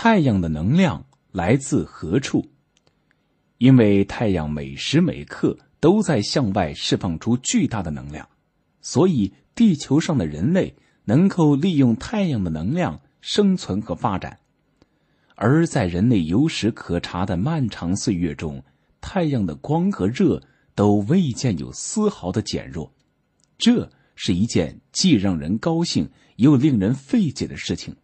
太阳的能量来自何处？因为太阳每时每刻都在向外释放出巨大的能量，所以地球上的人类能够利用太阳的能量生存和发展。而在人类有史可查的漫长岁月中，太阳的光和热都未见有丝毫的减弱，这是一件既让人高兴又令人费解的事情。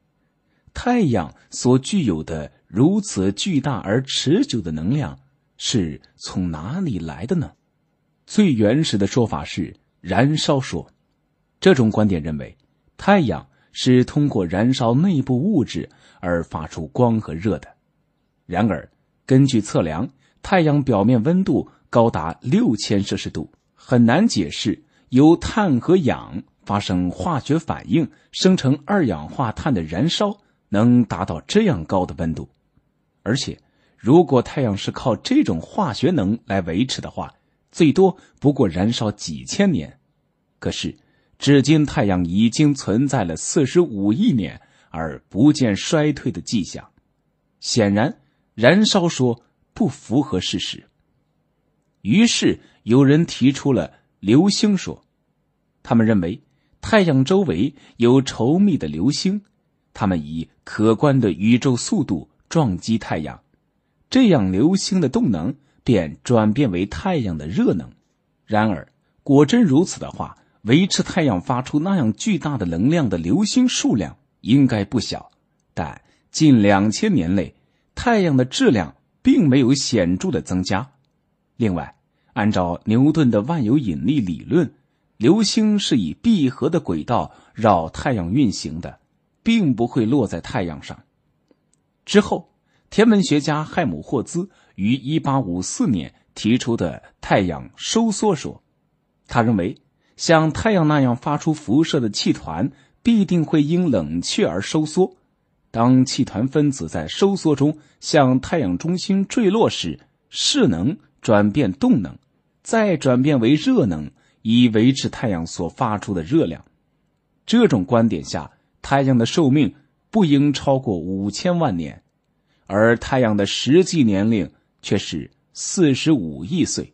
太阳所具有的如此巨大而持久的能量，是从哪里来的呢？最原始的说法是燃烧说，这种观点认为，太阳是通过燃烧内部物质而发出光和热的。然而，根据测量，太阳表面温度高达六千摄氏度，很难解释由碳和氧发生化学反应生成二氧化碳的燃烧。能达到这样高的温度，而且，如果太阳是靠这种化学能来维持的话，最多不过燃烧几千年。可是，至今太阳已经存在了四十五亿年，而不见衰退的迹象。显然，燃烧说不符合事实。于是，有人提出了流星说，他们认为太阳周围有稠密的流星。它们以可观的宇宙速度撞击太阳，这样流星的动能便转变为太阳的热能。然而，果真如此的话，维持太阳发出那样巨大的能量的流星数量应该不小。但近两千年内，太阳的质量并没有显著的增加。另外，按照牛顿的万有引力理论，流星是以闭合的轨道绕太阳运行的。并不会落在太阳上。之后，天文学家亥姆霍兹于一八五四年提出的太阳收缩说，他认为像太阳那样发出辐射的气团必定会因冷却而收缩。当气团分子在收缩中向太阳中心坠落时，势能转变动能，再转变为热能，以维持太阳所发出的热量。这种观点下。太阳的寿命不应超过五千万年，而太阳的实际年龄却是四十五亿岁。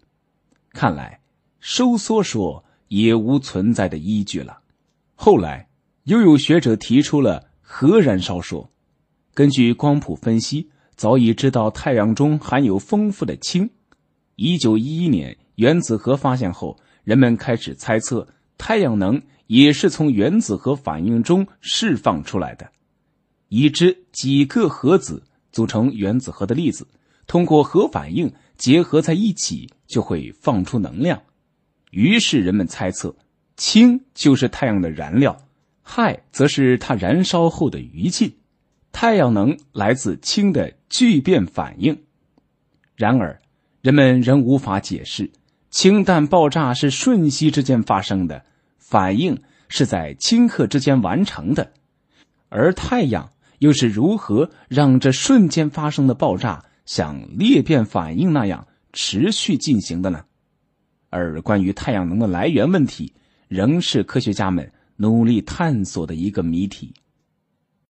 看来收缩说也无存在的依据了。后来又有学者提出了核燃烧说，根据光谱分析，早已知道太阳中含有丰富的氢。一九一一年原子核发现后，人们开始猜测太阳能。也是从原子核反应中释放出来的。已知几个核子组成原子核的粒子，通过核反应结合在一起，就会放出能量。于是人们猜测，氢就是太阳的燃料，氦则是它燃烧后的余烬。太阳能来自氢的聚变反应。然而，人们仍无法解释氢弹爆炸是瞬息之间发生的。反应是在顷刻之间完成的，而太阳又是如何让这瞬间发生的爆炸像裂变反应那样持续进行的呢？而关于太阳能的来源问题，仍是科学家们努力探索的一个谜题。